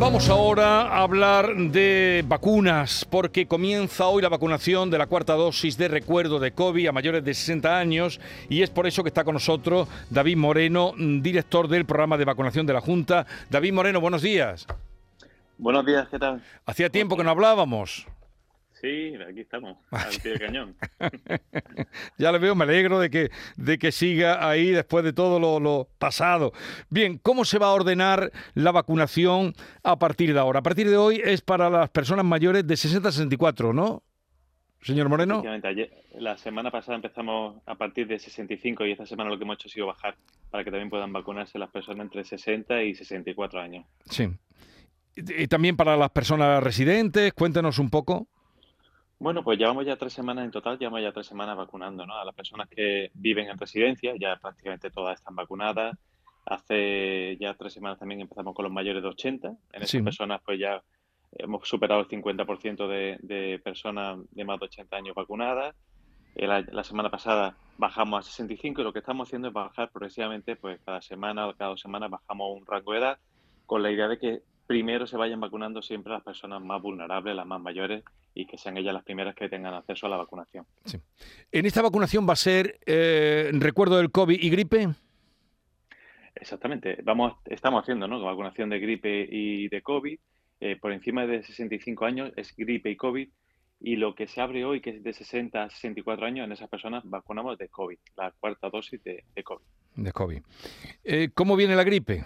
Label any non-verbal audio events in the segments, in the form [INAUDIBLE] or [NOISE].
Vamos ahora a hablar de vacunas, porque comienza hoy la vacunación de la cuarta dosis de recuerdo de COVID a mayores de 60 años y es por eso que está con nosotros David Moreno, director del programa de vacunación de la Junta. David Moreno, buenos días. Buenos días, ¿qué tal? Hacía tiempo que no hablábamos. Sí, aquí estamos, [LAUGHS] al pie del cañón. [LAUGHS] ya le veo, me alegro de que, de que siga ahí después de todo lo, pasado. Bien, ¿cómo se va a ordenar la vacunación a partir de ahora? A partir de hoy es para las personas mayores de 60 a 64, ¿no? Señor Moreno. la semana pasada empezamos a partir de 65 y esta semana lo que hemos hecho ha sido bajar para que también puedan vacunarse las personas entre 60 y 64 años. Sí. Y también para las personas residentes, cuéntenos un poco. Bueno, pues llevamos ya tres semanas en total, llevamos ya tres semanas vacunando, ¿no? A las personas que viven en residencia, ya prácticamente todas están vacunadas. Hace ya tres semanas también empezamos con los mayores de 80. En esas personas, pues ya hemos superado el 50% de, de personas de más de 80 años vacunadas. Eh, la, la, semana pasada bajamos a 65 y lo que estamos haciendo es bajar progresivamente, pues cada semana o cada dos semanas bajamos un rango de edad con la idea de que primero se vayan vacunando siempre las personas más vulnerables, las más mayores, y que sean ellas las primeras que tengan acceso a la vacunación. Sí. ¿En esta vacunación va a ser eh, recuerdo del COVID y gripe? Exactamente. Vamos, estamos haciendo ¿no? vacunación de gripe y de COVID. Eh, por encima de 65 años es gripe y COVID. Y lo que se abre hoy, que es de 60 a 64 años, en esas personas vacunamos de COVID, la cuarta dosis de, COVID. De COVID. Eh, ¿Cómo viene la gripe?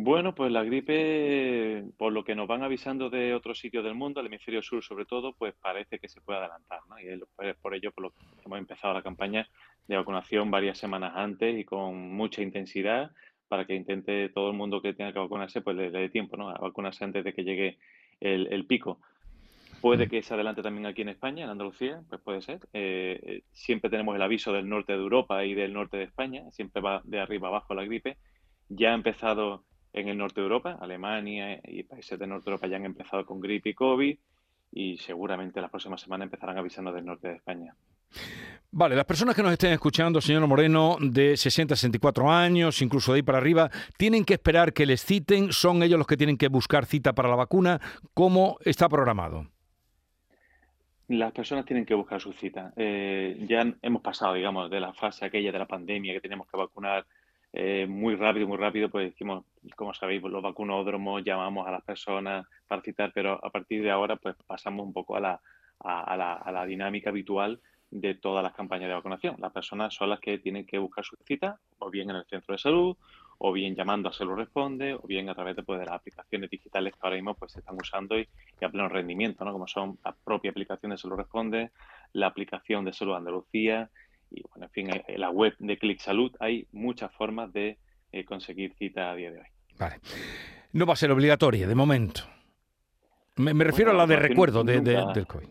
Bueno, pues la gripe, por lo que nos van avisando de otros sitios del mundo, el hemisferio sur sobre todo, pues parece que se puede adelantar, ¿no? Y es por ello por lo que hemos empezado la campaña de vacunación varias semanas antes y con mucha intensidad para que intente todo el mundo que tenga que vacunarse, pues le, dé tiempo, ¿no? A vacunarse antes de que llegue el, pico. Puede mm. que se adelante también aquí en España, en Andalucía, pues puede ser. Eh, eh, siempre tenemos el aviso del norte de Europa y del norte de España, siempre va de arriba abajo la gripe. Ya ha empezado en el norte de Europa, Alemania y países del norte de Europa ya han empezado con gripe y COVID y seguramente las próximas semanas empezarán avisando del norte de España. Vale, las personas que nos estén escuchando, señor Moreno, de 60 a 64 años, incluso de ahí para arriba, ¿tienen que esperar que les citen? ¿Son ellos los que tienen que buscar cita para la vacuna? ¿Cómo está programado? Las personas tienen que buscar su cita. Eh, ya hemos pasado, digamos, de la fase aquella de la pandemia que teníamos que vacunar eh, muy rápido, muy rápido, pues decimos, como sabéis, los vacunódromos, llamamos a las personas para citar, pero a partir de ahora pues pasamos un poco a la, a, la, a la dinámica habitual de todas las campañas de vacunación. Las personas son las que tienen que buscar su cita, o bien en el centro de salud, o bien llamando a Salud Responde, o bien a través de, pues, de las aplicaciones digitales que ahora mismo pues, se están usando y, y, a pleno rendimiento, ¿no? como son la propia aplicación de Salud Responde, la aplicación de Salud Andalucía y bueno, en fin, en la web de Click Salud hay muchas formas de eh, conseguir cita a día de hoy. Vale. No va a ser obligatoria de momento. Me, refiero a la de recuerdo de, del COVID.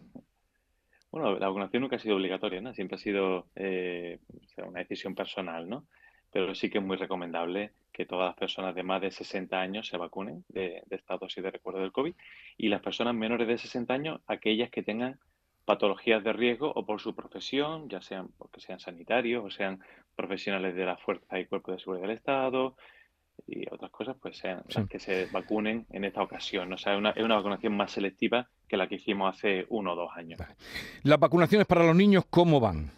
Bueno, la vacunación nunca ha sido obligatoria, ¿no? Siempre ha sido eh, una decisión personal, ¿no? Pero sí que es muy recomendable que todas las personas de más de 60 años se vacunen de, de esta dosis de recuerdo del COVID y las personas menores de 60 años, aquellas que tengan patologías de riesgo o por su profesión, ya sean porque sean sanitarios o sean profesionales de la Fuerza y Cuerpo de Seguridad del Estado y otras cosas, pues sean las que se vacunen en esta ocasión. O sea, es una, es una vacunación más selectiva que la que hicimos hace uno o dos años. ¿Las vacunaciones para los niños cómo van?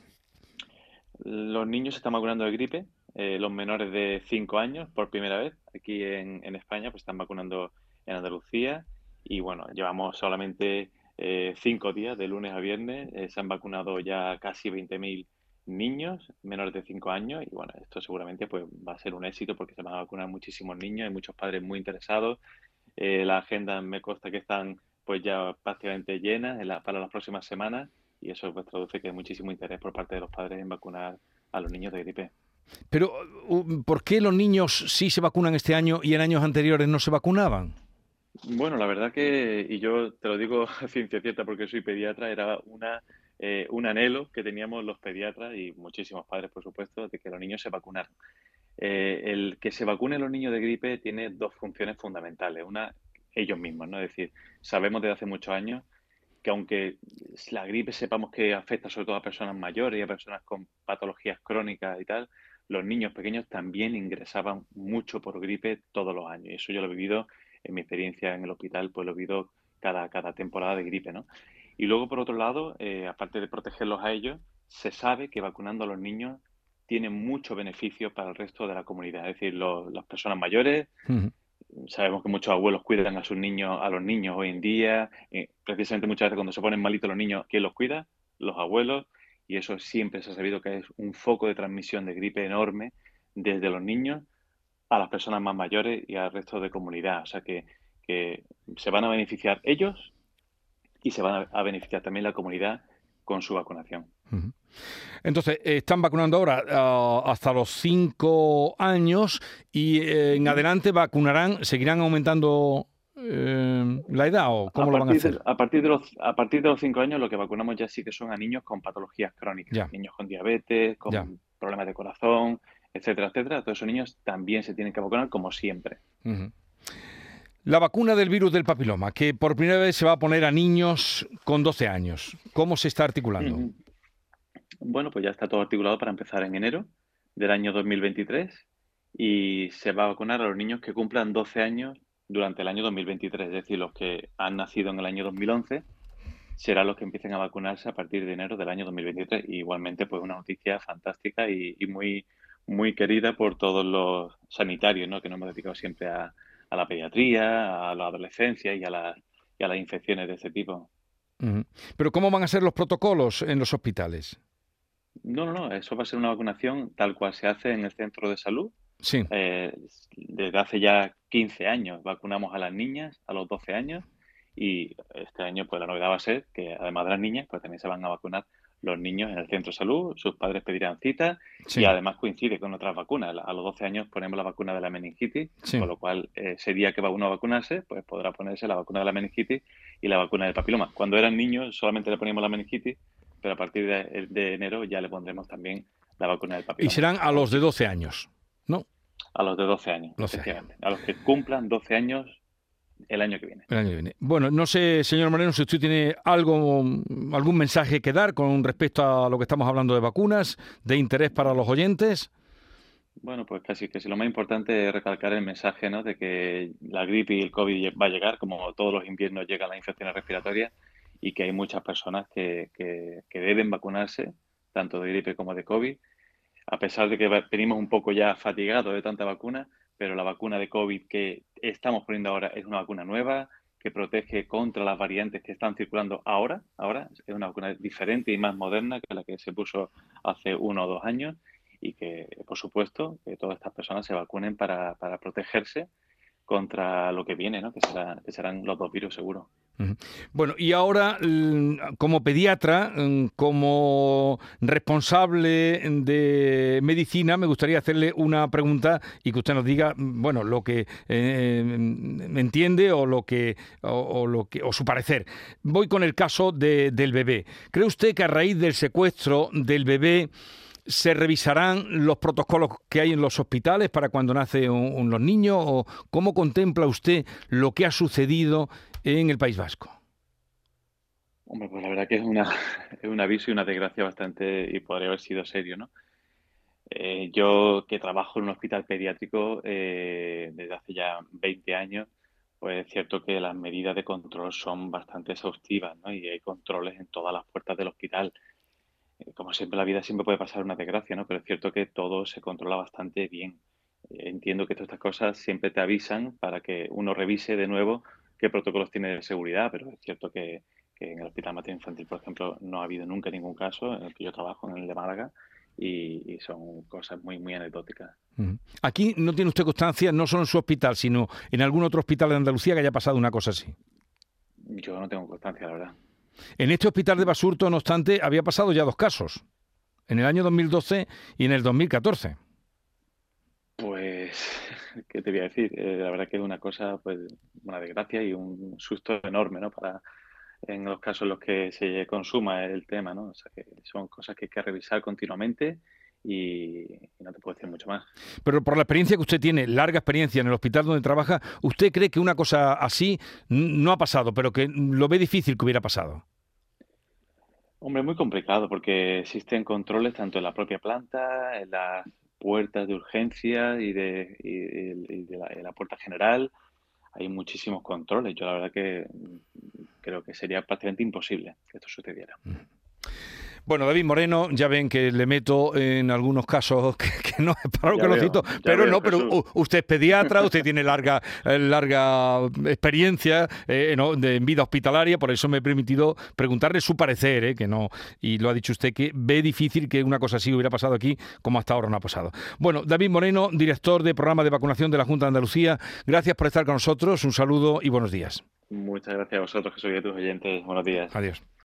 Los niños se están vacunando de gripe, eh, los menores de 5 años por primera vez. Aquí en, en España pues están vacunando en Andalucía y bueno, llevamos solamente eh, cinco días, de lunes a viernes. Eh, se han vacunado ya casi 20.000 niños menores de 5 años y bueno, esto seguramente pues va a ser un éxito porque se van a vacunar muchísimos niños, hay muchos padres muy interesados. Eh, la agenda me consta que están pues ya prácticamente llenas para las próximas semanas y eso pues traduce que hay muchísimo interés por parte de los padres en vacunar a los niños de gripe. Pero, ¿por qué los niños sí se vacunan este año y en años anteriores no se vacunaban? Bueno, la verdad que, y yo te lo digo [LAUGHS] a ciencia cierta porque soy pediatra, era una, eh, un anhelo que teníamos los pediatras y muchísimos padres, por supuesto, de que los niños se vacunaran. Eh, el que se vacunen los niños de gripe tiene dos funciones fundamentales. Una, ellos mismos, ¿no? Es decir, sabemos desde hace muchos años que aunque la gripe sepamos que afecta sobre todo a personas mayores y a personas con patologías crónicas y tal, los niños pequeños también ingresaban mucho por gripe todos los años. Y eso yo lo he vivido en mi experiencia en el hospital, pues lo he vivido cada, cada temporada de gripe, ¿no? Y luego, por otro lado, eh, aparte de protegerlos a ellos, se sabe que vacunando a los niños tiene mucho beneficio para el resto de la comunidad. Es decir, las personas mayores, sabemos que muchos abuelos cuidan a sus niños, a los niños hoy en día. Eh, precisamente muchas veces cuando se ponen malitos los niños, ¿quién los cuida? Los abuelos. Y eso siempre se ha sabido que es un foco de transmisión de gripe enorme desde los niños a las personas más mayores y al resto de comunidad. O sea que, se van a beneficiar ellos y se van a, beneficiar también la comunidad con su vacunación. Entonces, están vacunando ahora ah, hasta los 5 años y eh, en adelante vacunarán, seguirán aumentando eh, la edad o cómo lo van a hacer? a partir de los a partir de los 5 años lo que vacunamos ya sí que son a niños con patologías crónicas, niños con diabetes, con problemas de corazón, etcétera, etcétera. Todos esos niños también se tienen que vacunar como siempre. La vacuna del virus del papiloma, que por primera vez se va a poner a niños con 12 años. ¿Cómo se está articulando? Bueno, pues ya está todo articulado para empezar en enero del año 2023 y se va a vacunar a los niños que cumplan 12 años durante el año 2023, es decir, los que han nacido en el año 2011 serán los que empiecen a vacunarse a partir de enero del año 2023. igualmente, pues una noticia fantástica y, y muy, muy querida por todos los sanitarios, ¿no? que nos hemos dedicado siempre a, la pediatría, a la adolescencia y a, las infecciones de ese tipo. Pero ¿cómo van a ser los protocolos en los hospitales? No, no, no, eso va a ser una vacunación tal cual se hace en el centro de salud. Sí. Eh, desde hace ya 15 años vacunamos a las niñas a los 12 años y este año pues la novedad va a ser que además de las niñas pues también se van a vacunar los niños en el centro de salud, sus padres pedirán cita y además coincide con otras vacunas. A los 12 años ponemos la vacuna de la meningitis, con lo cual eh, ese día que va uno a vacunarse, pues podrá ponerse la vacuna de la meningitis y la vacuna del papiloma. Cuando eran niños solamente le poníamos la meningitis, pero a partir de, enero ya le pondremos también la vacuna del papiloma. Y serán a los de 12 años, ¿no? A los de 12 años, A los que cumplan 12 años el año que viene. El año que viene. Bueno, no sé, señor Moreno, si usted tiene algo, algún mensaje que dar con respecto a lo que estamos hablando de vacunas, de interés para los oyentes. Bueno, pues casi que si lo más importante es recalcar el mensaje ¿no? de que la gripe y el COVID va a llegar, como todos los inviernos llegan las infecciones respiratorias, y que hay muchas personas que, que, que deben vacunarse, tanto de gripe como de COVID, a pesar de que venimos un poco ya fatigados de tanta vacuna, pero la vacuna de COVID que estamos poniendo ahora es una vacuna nueva que protege contra las variantes que están circulando ahora. Ahora es una vacuna diferente y más moderna que la que se puso hace uno o dos años y que, por supuesto, que todas estas personas se vacunen para, para protegerse contra lo que viene, ¿no? que, será, que serán los dos virus seguro. Bueno, y ahora, como pediatra, como responsable de medicina, me gustaría hacerle una pregunta y que usted nos diga, bueno, lo que eh, entiende o lo que, o, lo que, o su parecer. Voy con el caso del bebé. ¿Cree usted que a raíz del secuestro del bebé se revisarán los protocolos que hay en los hospitales para cuando nacen los niños? ¿O cómo contempla usted lo que ha sucedido en el País Vasco? Hombre, pues la verdad que es, una, [LAUGHS] es un aviso y una desgracia bastante, y podría haber sido serio, ¿no? Eh, yo que trabajo en un hospital pediátrico eh, desde hace ya 20 años, pues es cierto que las medidas de control son bastante exhaustivas, ¿no? Y hay controles en todas las puertas del hospital. Eh, como siempre, la vida siempre puede pasar una desgracia, ¿no? Pero es cierto que todo se controla bastante bien. entiendo que todas estas cosas siempre te avisan para que uno revise de nuevo qué protocolos tiene de seguridad, pero es cierto que, en el Hospital Materno Infantil, por ejemplo, no ha habido nunca ningún caso en el que yo trabajo, en el de Málaga, y, son cosas muy, muy anecdóticas. Aquí no tiene usted constancia, no solo en su hospital, sino en algún otro hospital de Andalucía que haya pasado una cosa así. Yo no tengo constancia, la verdad. En este hospital de Basurto, no obstante, había pasado ya dos casos, en el año 2012 y en el 2014. Pues, [LAUGHS] ¿qué te voy a decir? Eh, la verdad que es una cosa, pues, una desgracia y un susto enorme, ¿no? Para en los casos en los que se consuma el tema, ¿no? O sea, que son cosas que hay que revisar continuamente y, no te puedo decir mucho más. Pero por la experiencia que usted tiene, larga experiencia en el hospital donde trabaja, ¿usted cree que una cosa así no ha pasado, pero que lo ve difícil que hubiera pasado? Hombre, muy complicado porque existen controles tanto en la propia planta, en las puertas de urgencia y de, la, puerta general. hay muchísimos controles. Yo la verdad que creo que sería prácticamente imposible que esto sucediera. Bueno, David Moreno, ya ven que le meto en algunos casos [LAUGHS] que, no es para lo que lo cito, pero no, pero usted es pediatra, usted tiene larga, eh, larga experiencia eh, en vida hospitalaria, por eso me he permitido preguntarle su parecer, eh, que no, y lo ha dicho usted que ve difícil que una cosa así hubiera pasado aquí como hasta ahora no ha pasado. Bueno, David Moreno, director de programa de vacunación de la Junta de Andalucía, gracias por estar con nosotros, un saludo y buenos días. Muchas gracias a vosotros que sois de tus oyentes. Buenos días. Adiós.